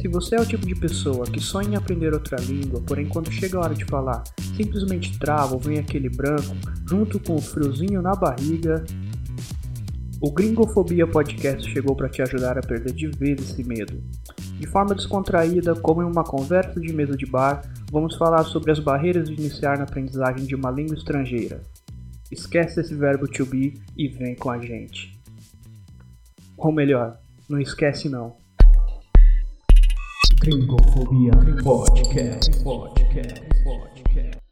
Se você é o tipo de pessoa que sonha em aprender outra língua, porém quando chega a hora de falar, simplesmente trava ou vem aquele branco, junto com o friozinho na barriga, o Gringofobia Podcast chegou para te ajudar a perder de vez esse medo. De forma descontraída, como em uma conversa de mesa de bar, vamos falar sobre as barreiras de iniciar na aprendizagem de uma língua estrangeira. Esquece esse verbo to be e vem com a gente. Ou melhor, não esquece não. Gringofobia Podcast. Podcast. Podcast.